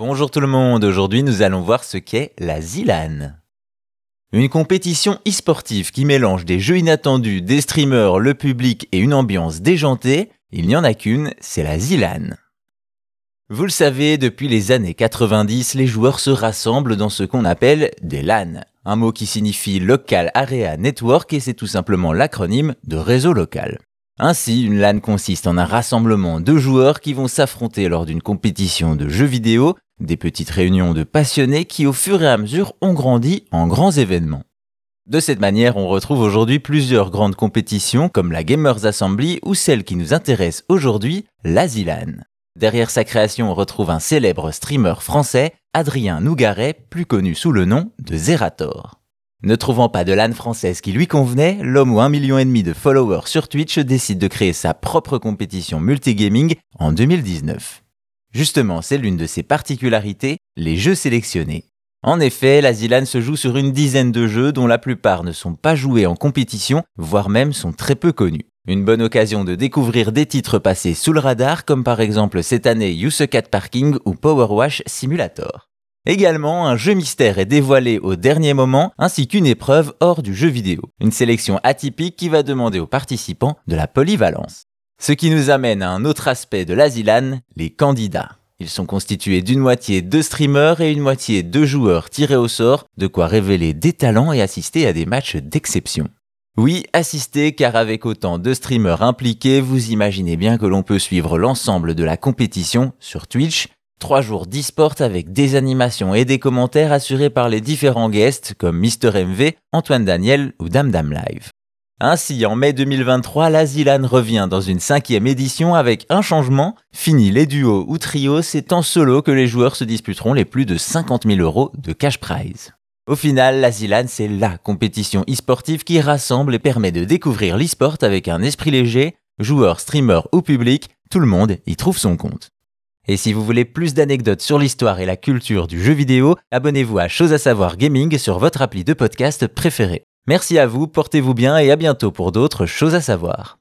Bonjour tout le monde, aujourd'hui nous allons voir ce qu'est la ZILAN. Une compétition e-sportive qui mélange des jeux inattendus, des streamers, le public et une ambiance déjantée, il n'y en a qu'une, c'est la ZILAN. Vous le savez, depuis les années 90, les joueurs se rassemblent dans ce qu'on appelle des LAN, un mot qui signifie Local Area Network et c'est tout simplement l'acronyme de réseau local. Ainsi, une LAN consiste en un rassemblement de joueurs qui vont s'affronter lors d'une compétition de jeux vidéo des petites réunions de passionnés qui au fur et à mesure ont grandi en grands événements. De cette manière, on retrouve aujourd'hui plusieurs grandes compétitions comme la Gamers Assembly ou celle qui nous intéresse aujourd'hui, l'Asilan. Derrière sa création, on retrouve un célèbre streamer français, Adrien Nougaret, plus connu sous le nom de Zerator. Ne trouvant pas de LAN française qui lui convenait, l'homme aux 1,5 million de followers sur Twitch décide de créer sa propre compétition multigaming en 2019. Justement, c'est l'une de ses particularités, les jeux sélectionnés. En effet, la se joue sur une dizaine de jeux dont la plupart ne sont pas joués en compétition, voire même sont très peu connus. Une bonne occasion de découvrir des titres passés sous le radar, comme par exemple cette année Cat Parking ou Power Wash Simulator. Également, un jeu mystère est dévoilé au dernier moment, ainsi qu'une épreuve hors du jeu vidéo. Une sélection atypique qui va demander aux participants de la polyvalence. Ce qui nous amène à un autre aspect de l'Asilan, les candidats. Ils sont constitués d'une moitié de streamers et une moitié de joueurs tirés au sort, de quoi révéler des talents et assister à des matchs d'exception. Oui, assister car avec autant de streamers impliqués, vous imaginez bien que l'on peut suivre l'ensemble de la compétition sur Twitch, trois jours d'e-sport avec des animations et des commentaires assurés par les différents guests comme Mister MV, Antoine Daniel ou Dame Dame Live. Ainsi, en mai 2023, la revient dans une cinquième édition avec un changement. Fini les duos ou trios, c'est en solo que les joueurs se disputeront les plus de 50 000 euros de cash prize. Au final, la c'est LA compétition e-sportive qui rassemble et permet de découvrir l'e-sport avec un esprit léger, joueurs, streamers ou public, tout le monde y trouve son compte. Et si vous voulez plus d'anecdotes sur l'histoire et la culture du jeu vidéo, abonnez-vous à Chose à savoir gaming sur votre appli de podcast préféré. Merci à vous, portez-vous bien et à bientôt pour d'autres choses à savoir.